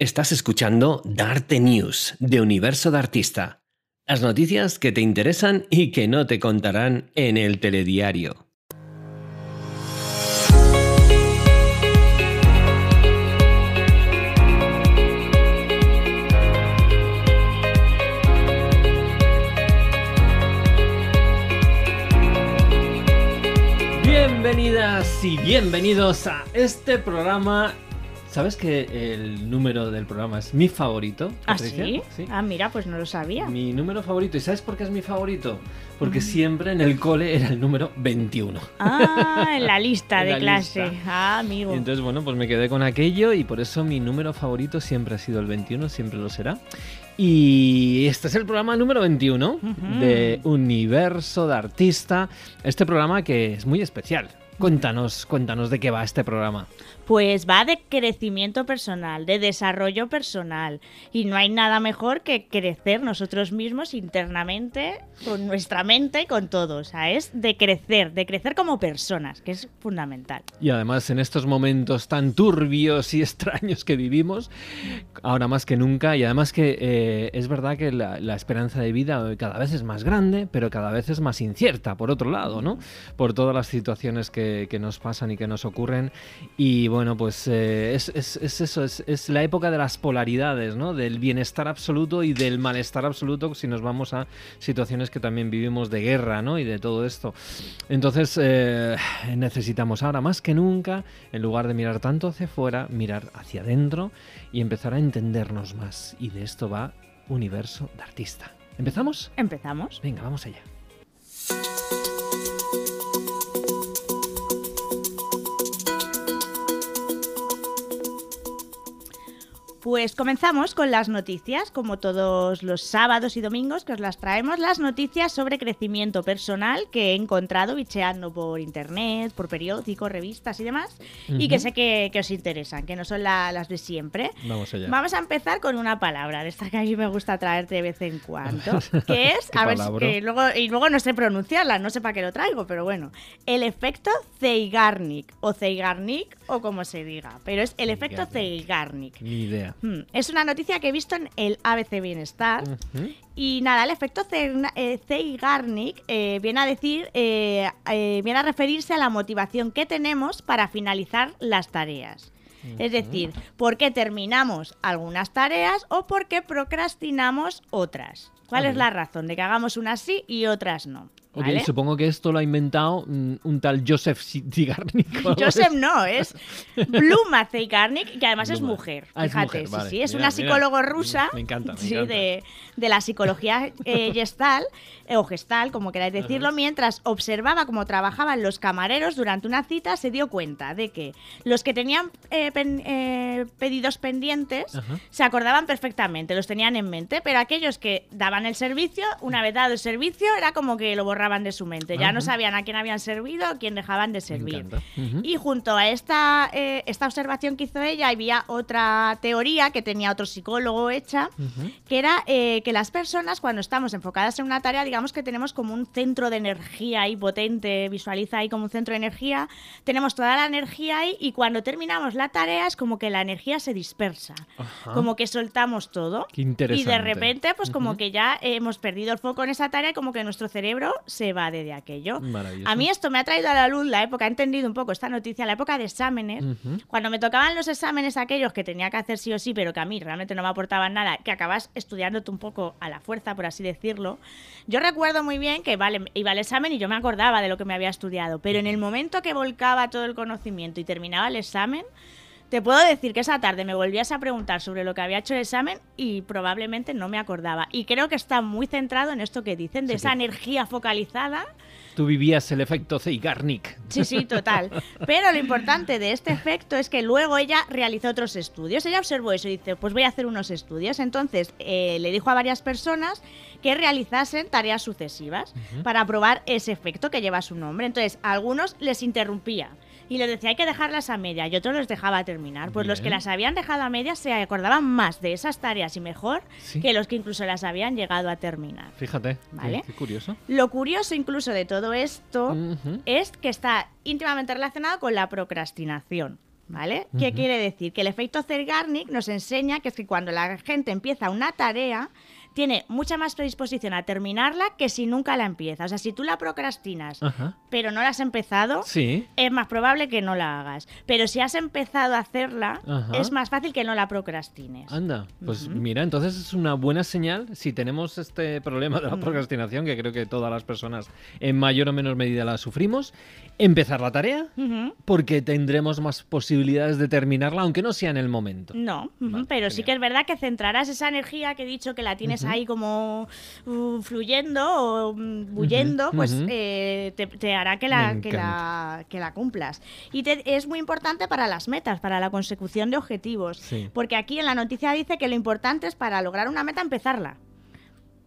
Estás escuchando Darte News de Universo de Artista. Las noticias que te interesan y que no te contarán en el telediario. Bienvenidas y bienvenidos a este programa ¿Sabes que el número del programa es mi favorito? ¿Ah, sí? Ah, mira, pues no lo sabía. Mi número favorito. ¿Y sabes por qué es mi favorito? Porque mm. siempre en el cole era el número 21. Ah, en la lista de clase. Ah, amigo. entonces, bueno, pues me quedé con aquello y por eso mi número favorito siempre ha sido el 21, siempre lo será. Y este es el programa número 21 de Universo de Artista. Este programa que es muy especial. Cuéntanos, cuéntanos de qué va este programa. Pues va de crecimiento personal, de desarrollo personal. Y no hay nada mejor que crecer nosotros mismos internamente, con nuestra mente con todo. O sea, es de crecer, de crecer como personas, que es fundamental. Y además en estos momentos tan turbios y extraños que vivimos, ahora más que nunca, y además que eh, es verdad que la, esperanza de vida cada vez es más grande, pero cada vez es más incierta, por otro lado, ¿no? Por todas las situaciones que, nos pasan y que nos ocurren. Y pues eh, es, eso, es, la época de las polaridades, ¿no? Del bienestar absoluto y del malestar absoluto si nos vamos a situaciones que también vivimos de guerra, ¿no? Y de todo esto. Entonces eh, necesitamos ahora más que nunca, en lugar de mirar tanto hacia afuera, mirar hacia adentro y empezar a entendernos más. Y de esto va Universo de Artista. ¿Empezamos? Empezamos. Venga, vamos allá. Pues comenzamos con las noticias, como todos los sábados y domingos que os las traemos, las noticias sobre crecimiento personal que he encontrado bicheando por internet, por periódicos, revistas y demás, y que sé que, os interesan, que no son las de siempre. Vamos allá. Vamos a empezar con una palabra, de esta que a mí me gusta traerte de vez en cuando, que es, a ver, que luego, y luego no sé pronunciarla, no sé para qué lo traigo, pero bueno, el efecto Zeigarnik, o Zeigarnik, o como se diga, pero es el efecto Zeigarnik. Ni idea. Hmm. Es una noticia que he visto en el ABC Bienestar. Y nada, el efecto Zeigarnik eh, viene a decir, eh, eh, viene a referirse a la motivación que tenemos para finalizar las tareas. Es decir, por qué terminamos algunas tareas o por qué procrastinamos otras. ¿Cuál es la razón de que hagamos unas sí y otras no? Supongo que esto lo ha inventado un, tal Joseph Zigarnik. Joseph no, es Bluma Zigarnik, que además es mujer. Ah, fíjate, sí, sí, es una psicóloga rusa. Me encanta. sí, De, la psicología eh, gestal, eh, o gestal, como queráis decirlo, mientras observaba cómo trabajaban los camareros durante una cita, se dio cuenta de que los que tenían eh, pedidos pendientes se acordaban perfectamente, los tenían en mente, pero aquellos que daban el servicio, una vez dado el servicio, era como que lo borraban de su mente. Ya no sabían a quién habían servido o quién dejaban de servir. Y junto a esta, eh, esta observación que hizo ella, había otra teoría que tenía otro psicólogo hecha, que era eh, que las personas, cuando estamos enfocadas en una tarea, digamos que tenemos como un centro de energía ahí potente, visualiza ahí como un centro de energía, tenemos toda la energía ahí y cuando terminamos la tarea es como que la energía se dispersa, como que soltamos todo. Qué interesante. Y de repente, pues como que ya hemos perdido el foco en esa tarea como que nuestro cerebro se va de aquello. A mí esto me ha traído a la luz la época, he entendido un poco esta noticia, la época de exámenes, cuando me tocaban los exámenes aquellos que tenía que hacer sí o sí, pero que a mí realmente no me aportaban nada, que acabas estudiándote un poco a la fuerza, por así decirlo. Yo recuerdo muy bien que vale, iba al examen y yo me acordaba de lo que me había estudiado, pero en el momento que volcaba todo el conocimiento y terminaba el examen, te puedo decir que esa tarde me volvías a preguntar sobre lo que había hecho el examen y probablemente no me acordaba. Y creo que está muy centrado en esto que dicen, de esa energía focalizada. Tú vivías el efecto Zeigarnik. Sí, sí, total. Pero lo importante de este efecto es que luego ella realizó otros estudios. Ella observó eso y dice, pues voy a hacer unos estudios. Entonces eh, le dijo a varias personas que realizasen tareas sucesivas para probar ese efecto que lleva su nombre. Entonces, a algunos les interrumpía y les decía hay que dejarlas a media y otros los dejaba terminar. Pues los que las habían dejado a media se acordaban más de esas tareas y mejor que los que incluso las habían llegado a terminar. Fíjate, ¿vale? Qué, curioso. Lo curioso incluso de todo esto es que está íntimamente relacionado con la procrastinación. ¿Vale? ¿Qué quiere decir? Que el efecto Zergarnik nos enseña que es que cuando la gente empieza una tarea, tiene mucha más predisposición a terminarla que si nunca la empieza. O sea, si tú la procrastinas, Ajá. pero no la has empezado, Sí. es más probable que no la hagas. Pero si has empezado a hacerla, Ajá. es más fácil que no la procrastines. Anda, pues mira, entonces es una buena señal si tenemos este problema de la procrastinación, que creo que todas las personas en mayor o menor medida la sufrimos, empezar la tarea porque tendremos más posibilidades de terminarla, aunque no sea en el momento. No, Vale, pero sí que es verdad que centrarás esa energía que he dicho que la tienes ahí como uh, fluyendo o bullendo, Ujú, pues eh, te, te hará que la, que, la, que la cumplas. Y te- es muy importante para las metas, para la consecución de objetivos. Sí. Porque aquí en la noticia dice que lo importante es para lograr una meta empezarla.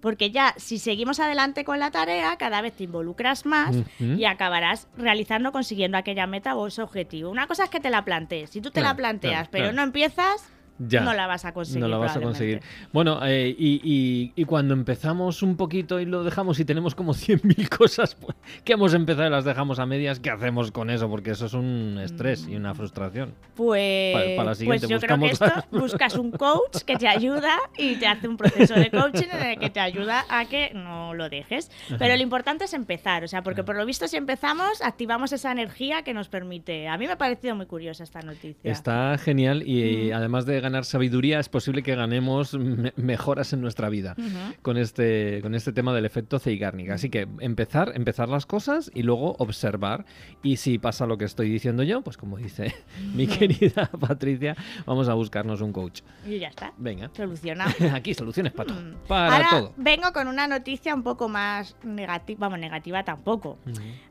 Porque ya si seguimos adelante con la tarea, cada vez te involucras más y acabarás realizando, consiguiendo aquella meta o ese objetivo. Una cosa es que te la plantees. Si tú te Claro, la planteas, claro, pero claro. no empiezas, Ya. no la vas a conseguir. No la vas a conseguir. Bueno, eh, y, y- y cuando empezamos un poquito y lo dejamos y tenemos como 100.000 cosas pues, que hemos empezado y las dejamos a medias, ¿qué hacemos con eso? Porque eso es un estrés y una frustración. Pues, Para- para la siguiente pues yo creo que esto buscas un coach que te ayuda y te hace un proceso de coaching en el que te ayuda a que no lo dejes. Pero lo importante es empezar, o sea, porque por lo visto si empezamos activamos esa energía que nos permite. A mí me ha parecido muy curiosa esta noticia. Está genial y además de ganar sabiduría es posible que ganemos me- mejoras en nuestra vida con este con este tema del efecto Zeigarnik. Así que empezar, empezar las cosas y luego observar y si pasa lo que estoy diciendo yo, pues como dice mi querida Patricia, vamos a buscarnos un coach. Y ya está. Venga. Solucionado. Aquí soluciones para todo. Mm. Para Ahora todo. vengo con una noticia un poco más negativa, vamos, negativa tampoco.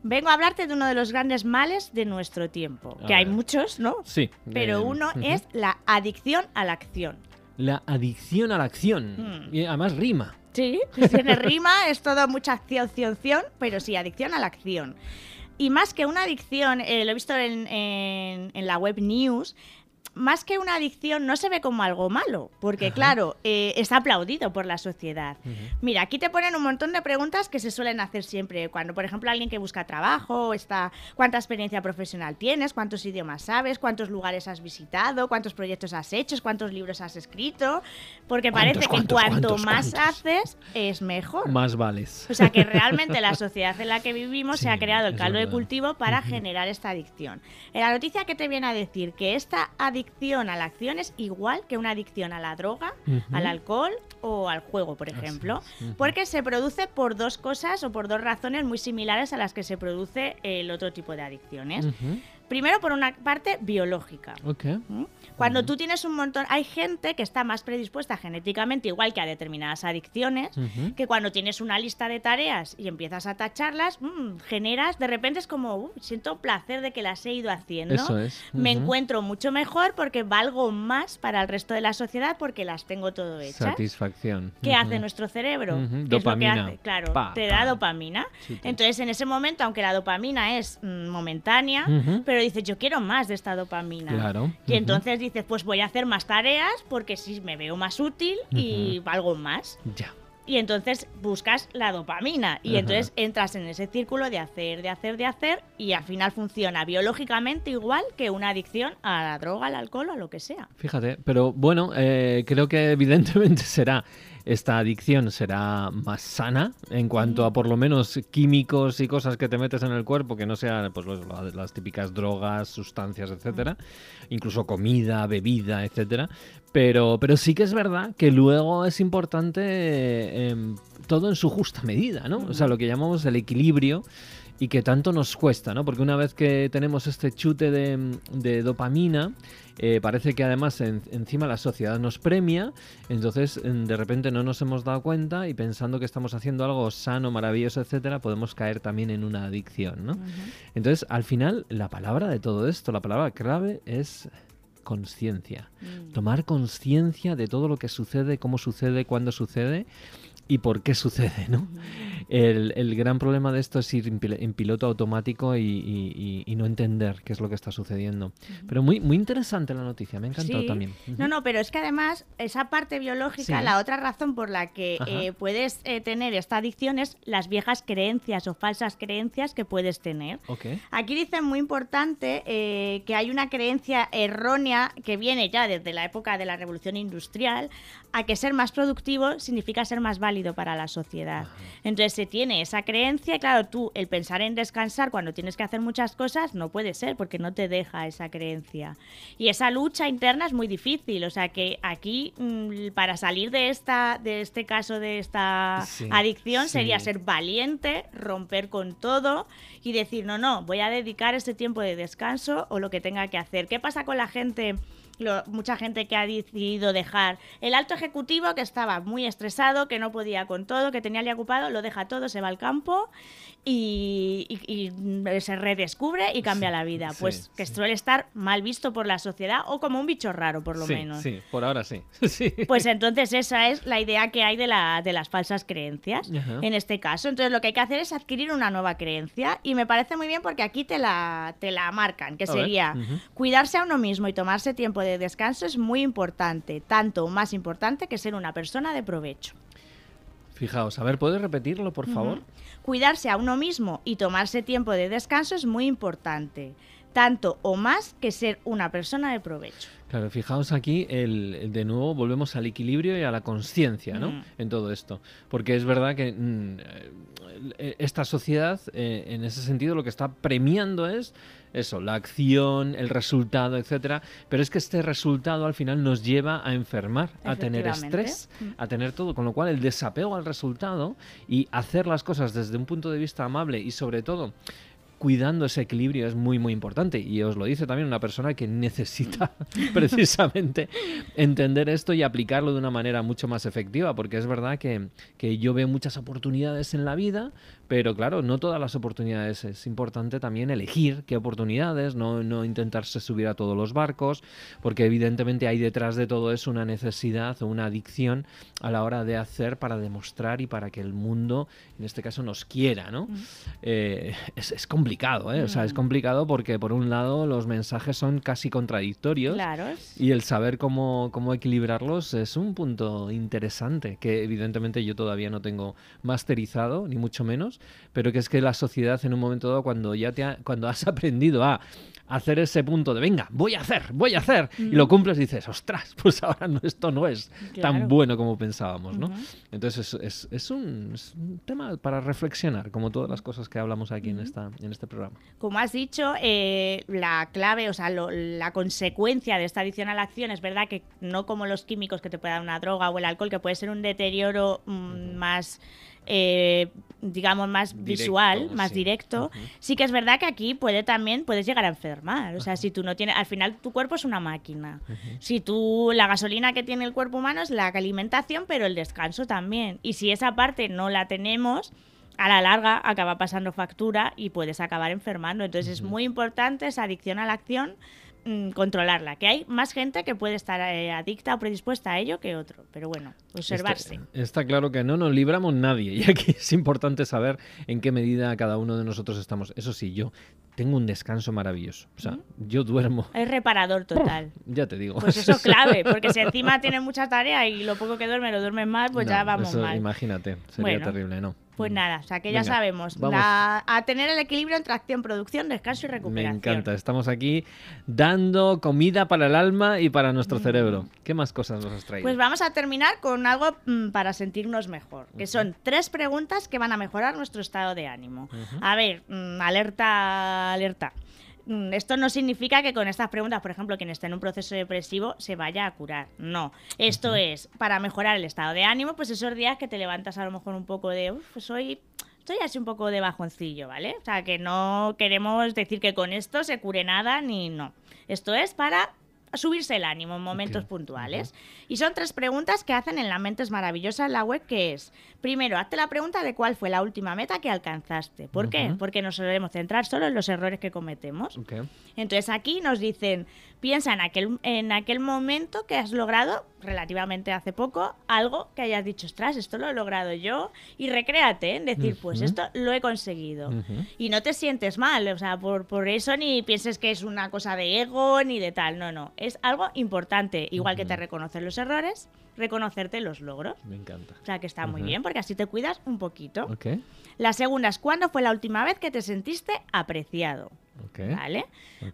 Vengo a hablarte de uno de los grandes males de nuestro tiempo, A que hay muchos, ¿no? Sí. Pero eh, uno es la adicción a la acción. La adicción a la acción. Mm. Y además rima. Sí, tiene rima, es todo mucha acción, acción, acción, pero sí, adicción a la acción. Y más que una adicción, eh, lo he visto en, en- en la web news, más que una adicción no se ve como algo malo, porque Ajá. claro, eh, está aplaudido por la sociedad. Mira, aquí te ponen un montón de preguntas que se suelen hacer siempre. Cuando, por ejemplo, alguien que busca trabajo, está, ¿cuánta experiencia profesional tienes? ¿Cuántos idiomas sabes? ¿Cuántos lugares has visitado? ¿Cuántos proyectos has hecho? ¿Cuántos libros has escrito? Porque parece ¿Cuántos, que cuántos, cuanto cuántos, más cuántos? haces, es mejor. Más vales. O sea que realmente la sociedad en la que vivimos se Sí, ha creado el caldo de verdad. cultivo para generar esta adicción. En la noticia que te viene a decir que esta adicción a la acción es igual que una adicción a la droga, al alcohol o al juego, por ejemplo, porque se produce por dos cosas o por dos razones muy similares a las que se produce el otro tipo de adicciones. Primero, por una parte biológica. Ok. ¿Mm? Cuando tú tienes un montón, hay gente que está más predispuesta genéticamente, igual que a determinadas adicciones, que cuando tienes una lista de tareas y empiezas a tacharlas, mm, generas, de repente es como, "Uh, siento placer de que las he ido haciendo. Eso es. Me encuentro mucho mejor porque valgo más para el resto de la sociedad porque las tengo todo hechas. Satisfacción. ¿Qué hace nuestro cerebro? ¿Qué es lo que dopamina. hace? Claro, Pa, te pa. da dopamina. Sí, te- Entonces, en ese momento, aunque la dopamina es mm, momentánea. Pero dices, yo quiero más de esta dopamina. Claro. Y entonces dices, pues voy a hacer más tareas porque sí me veo más útil y valgo más. Ya. Y entonces buscas la dopamina. Y entonces entras en ese círculo de hacer, de hacer, de hacer. Y al final funciona biológicamente igual que una adicción a la droga, al alcohol o a lo que sea. Fíjate, pero bueno, eh, creo que evidentemente será esta adicción será más sana en cuanto a por lo menos químicos y cosas que te metes en el cuerpo que no sean pues los- las típicas drogas, sustancias, etcétera, incluso comida, bebida, etcétera. Pero, pero sí que es verdad que luego es importante eh, todo en su justa medida, ¿no? O sea, lo que llamamos el equilibrio y que tanto nos cuesta, ¿no? Porque una vez que tenemos este chute de, de dopamina, eh, parece que además en- encima la sociedad nos premia, entonces en- de repente no nos hemos dado cuenta y pensando que estamos haciendo algo sano, maravilloso, etcétera, podemos caer también en una adicción, ¿no? Entonces, al final, la palabra de todo esto, la palabra clave es conciencia. Mm. Tomar conciencia de todo lo que sucede, cómo sucede, cuándo sucede y por qué sucede, ¿no? El, gran problema de esto es ir en piloto automático y, no entender qué es lo que está sucediendo. Pero muy, muy interesante la noticia, me ha encantado también. No, no, pero es que además esa parte biológica, la otra razón por la que eh, puedes eh, tener esta adicción es las viejas creencias o falsas creencias que puedes tener. Aquí dicen muy importante eh, que hay una creencia errónea que viene ya desde la época de la revolución industrial a que ser más productivo significa ser más válido para la sociedad. Entonces se tiene esa creencia y claro, tú el pensar en descansar cuando tienes que hacer muchas cosas no puede ser porque no te deja esa creencia. Y esa lucha interna es muy difícil, o sea que aquí mm, para salir de esta de este caso de esta adicción sería ser valiente, romper con todo y decir, "No, no, voy a dedicar este tiempo de descanso o lo que tenga que hacer." ¿Qué pasa con la gente mucha gente que ha decidido dejar el alto ejecutivo que estaba muy estresado, que no podía con todo, que tenía el ocupado, lo deja todo, se va al campo y, se redescubre y cambia la vida. pues que suele estar mal visto por la sociedad o como un bicho raro, por lo menos. Sí, por ahora sí. Pues entonces esa es la idea que hay de, la, de las falsas creencias en este caso. Entonces lo que hay que hacer es adquirir una nueva creencia y me parece muy bien porque aquí te la, te la marcan, que sería cuidarse a uno mismo y tomarse tiempo de descanso es muy importante, tanto o más importante que ser una persona de provecho. Fijaos, a ver, ¿puedes repetirlo, por favor? Cuidarse a uno mismo y tomarse tiempo de descanso es muy importante, tanto o más que ser una persona de provecho. Claro, fijaos aquí, el, de nuevo volvemos al equilibrio y a la conciencia, ¿no? En todo esto. Porque es verdad que mm, eh, esta sociedad, eh, en ese sentido, lo que está premiando es eso, la acción, el resultado, etcétera. Pero es que este resultado al final nos lleva a enfermar, a tener estrés, mm. a tener todo. Con lo cual, el desapego al resultado y hacer las cosas desde un punto de vista amable y sobre todo cuidando ese equilibrio es muy muy importante y os lo dice también una persona que necesita precisamente entender esto y aplicarlo de una manera mucho más efectiva porque es verdad que, que, yo veo muchas oportunidades en la vida pero claro, no todas las oportunidades. Es importante también elegir qué oportunidades, no, no intentarse subir a todos los barcos, porque evidentemente hay detrás de todo eso una necesidad o una adicción a la hora de hacer para demostrar y para que el mundo, en este caso, nos quiera, ¿no? Eh, es, complicado, ¿eh? O sea, es complicado porque por un lado los mensajes son casi contradictorios y el saber cómo, cómo equilibrarlos es un punto interesante que evidentemente yo todavía no tengo masterizado, ni mucho menos pero que es que la sociedad en un momento dado, cuando ya te cuando has aprendido a hacer ese punto de venga, voy a hacer, voy a hacer, y lo cumples y dices, ostras, pues ahora no, esto no es tan bueno como pensábamos, ¿no? Entonces es, es, un, tema para reflexionar, como todas las cosas que hablamos aquí en, esta, en este programa. Como has dicho, eh, la clave, o sea, la consecuencia de esta adicción a la acción es verdad que no como los químicos que te puede dar una droga o el alcohol, que puede ser un deterioro mm, más eh, digamos, más visual, más directo, sí que es verdad que aquí puede también, puedes llegar a enfermar. O sea, si tú no tienes, al final tu cuerpo es una máquina. Si tú, la gasolina que tiene el cuerpo humano es la alimentación, pero el descanso también. Y si esa parte no la tenemos, a la larga acaba pasando factura y puedes acabar enfermando. Entonces es muy importante esa adicción a la acción Mm, controlarla, que hay más gente que puede estar eh, adicta o predispuesta a ello que otro, pero bueno, observarse. Está, claro que no nos libramos nadie y aquí es importante saber en qué medida cada uno de nosotros estamos. Eso sí, yo tengo un descanso maravilloso, o sea, yo duermo. Es reparador total. Ya te digo. Pues eso es clave, porque si encima tienes mucha tarea y lo poco que duerme lo duermes mal, pues ya vamos mal. Imagínate, sería terrible, ¿no? Pues nada, o sea que ya sabemos, a tener el equilibrio entre acción, producción, descanso y recuperación. Me encanta, estamos aquí dando comida para el alma y para nuestro mm. cerebro. ¿Qué más cosas nos has traído? Pues vamos a terminar con algo mm, para sentirnos mejor, que son tres preguntas que van a mejorar nuestro estado de ánimo. A ver, mm, alerta, alerta. Mm, esto no significa que con estas preguntas, por ejemplo, quien esté en un proceso depresivo se vaya a curar. No. Esto es para mejorar el estado de ánimo, pues esos días que te levantas a lo mejor un poco de, uff, soy estoy así un poco de bajoncillo, ¿vale? O sea, que no queremos decir que con esto se cure nada ni no. Esto es para subirse el ánimo en momentos puntuales. Y son tres preguntas que hacen en La Mente es Maravillosa en la web, que es, primero, hazte la pregunta de cuál fue la última meta que alcanzaste. ¿Por qué? Porque nos solemos centrar solo en los errores que cometemos. Entonces aquí nos dicen, Piensa en aquel, en aquel momento que has logrado, relativamente hace poco, algo que hayas dicho, ostras, esto lo he logrado yo, y recréate en decir, pues esto lo he conseguido. Y no te sientes mal, o sea, por, por eso ni pienses que es una cosa de ego ni de tal, no, no, es algo importante, igual que te reconocer los errores, reconocerte los logros. Me encanta. O sea, que está muy bien, porque así te cuidas un poquito. Ok, La segunda es, ¿cuándo fue la última vez que te sentiste apreciado? ¿Vale?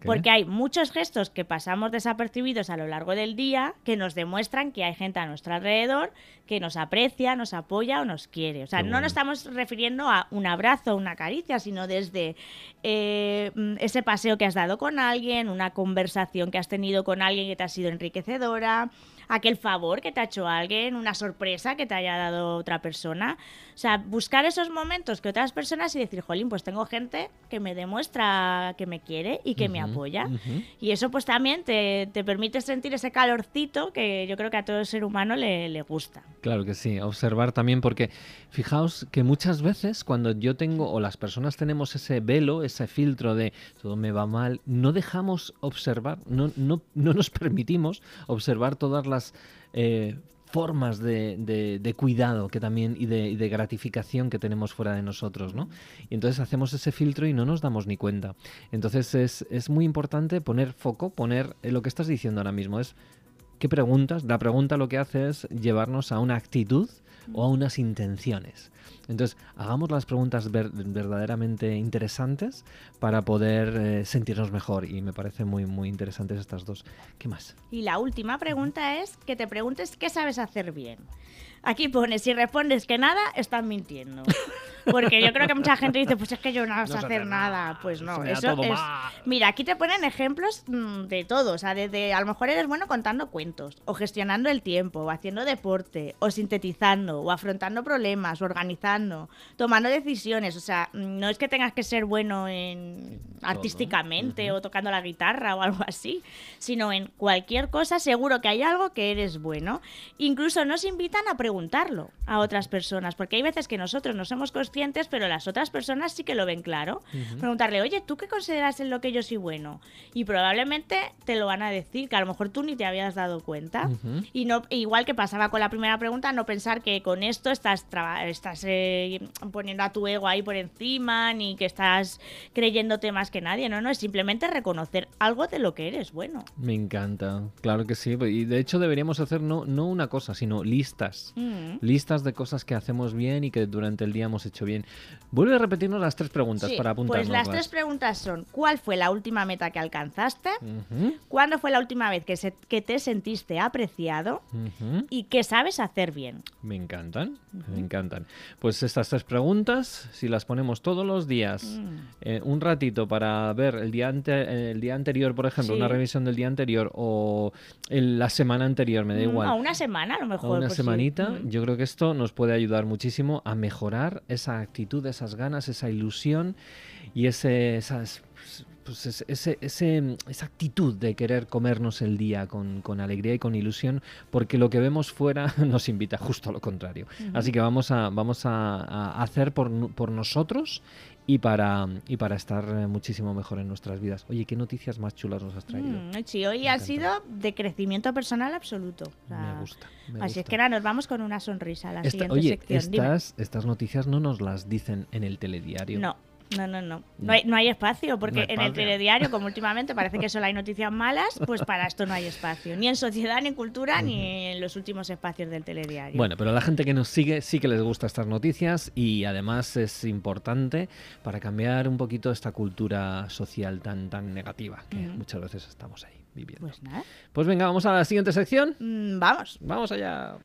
Porque hay muchos gestos que pasamos desapercibidos a lo largo del día que nos demuestran que hay gente a nuestro alrededor que nos aprecia, nos apoya o nos quiere. O sea, Qué no bueno. nos estamos refiriendo a un abrazo o una caricia, sino desde eh, mm, ese paseo que has dado con alguien, una conversación que has tenido con alguien que te ha sido enriquecedora, aquel favor que te ha hecho alguien, una sorpresa que te haya dado otra persona. O sea, buscar esos momentos que otras personas y decir, jolín, pues tengo gente que me demuestra que me quiere y que me apoya. Y eso pues también te, te permite sentir ese calorcito que yo creo que a todo ser humano le, le gusta. Claro que sí, observar también porque fijaos que muchas veces cuando yo tengo o las personas tenemos ese velo, ese filtro de todo me va mal, no dejamos observar, no, no, no nos permitimos observar todas las eh, formas de, cuidado que también y de, y de gratificación que tenemos fuera de nosotros, ¿no? Y entonces hacemos ese filtro y no nos damos ni cuenta. Entonces es, es muy importante poner foco, poner eh, lo que estás diciendo ahora mismo, es ¿Qué preguntas? La pregunta lo que hace es llevarnos a una actitud o a unas intenciones. Entonces, hagamos las preguntas ver- verdaderamente interesantes para poder eh, sentirnos mejor. Y me parece muy, muy interesantes estas dos. ¿Qué más? Y la última pregunta es que te preguntes qué sabes hacer bien. Aquí pone, si respondes que nada, estás mintiendo. Porque yo creo que mucha gente dice, pues es que yo no sé hacer nada. Pues no, eso todo es... mal. Mira, aquí te ponen ejemplos mm, de todo. O sea, desde a lo mejor eres bueno contando cuentos, o gestionando el tiempo, o haciendo deporte, o sintetizando, o afrontando problemas, o organizando, tomando decisiones. O sea, mm, no es que tengas que ser bueno en artísticamente o tocando la guitarra o algo así, sino en cualquier cosa seguro que hay algo que eres bueno. Incluso nos invitan a preguntarlo a otras personas, porque hay veces que nosotros no somos conscientes, pero las otras personas sí que lo ven claro. Preguntarle, oye, ¿tú qué consideras en lo que yo soy bueno? Y probablemente te lo van a decir, que a lo mejor tú ni te habías dado cuenta. Y no igual que pasaba con la primera pregunta, no pensar que con esto estás, estás eh, poniendo a tu ego ahí por encima, ni que estás creyéndote más que nadie. No, no, es simplemente reconocer algo de lo que eres bueno. Me encanta. Claro que sí. Y de hecho deberíamos hacer no, no una cosa, sino listas. Mm. Listas de cosas que hacemos bien y que durante el día hemos hecho bien. Vuelve a repetirnos las tres preguntas Sí, para apuntarnos. pues las tres preguntas son, ¿cuál fue la última meta que alcanzaste? ¿Cuándo fue la última vez que, se- que te sentiste apreciado? ¿Y qué sabes hacer bien? Me encantan, me encantan. Pues estas tres preguntas, si las ponemos todos los días, Mm. eh, un ratito para ver el día, ante- el día anterior, por ejemplo, Sí. una revisión del día anterior o el- la semana anterior, me da Mm, igual. A una semana a lo mejor. una pues sí. Mm. yo creo que esto nos puede ayudar muchísimo a mejorar esa actitud, esas ganas, esa ilusión y ese, esas, pues ese, ese- esa actitud de querer comernos el día con, con alegría y con ilusión, porque lo que vemos fuera nos invita justo a lo contrario. Así que vamos a, vamos a, a hacer por, por nosotros y para, y para estar eh, muchísimo mejor en nuestras vidas. Oye, ¿qué noticias más chulas nos has traído? Mm, sí, hoy Me ha encanta. sido de crecimiento personal absoluto. O sea, Me gusta. me así es que ahora nos vamos con una sonrisa a la Esta- siguiente oye, sección. Dime. estas, estas noticias no nos las dicen en el telediario. No, no, no, no. No. Hay, no hay espacio, porque No hay en el telediario, como últimamente parece que solo hay noticias malas, pues para esto no hay espacio. Ni en sociedad, ni en cultura, ni en los últimos espacios del telediario. Bueno, pero a la gente que nos sigue sí que les gusta estas noticias y además es importante para cambiar un poquito esta cultura social tan, tan negativa que Ujú. muchas veces estamos ahí viviendo. Pues nada. Pues venga, vamos a la siguiente sección. Mm, vamos. Vamos allá.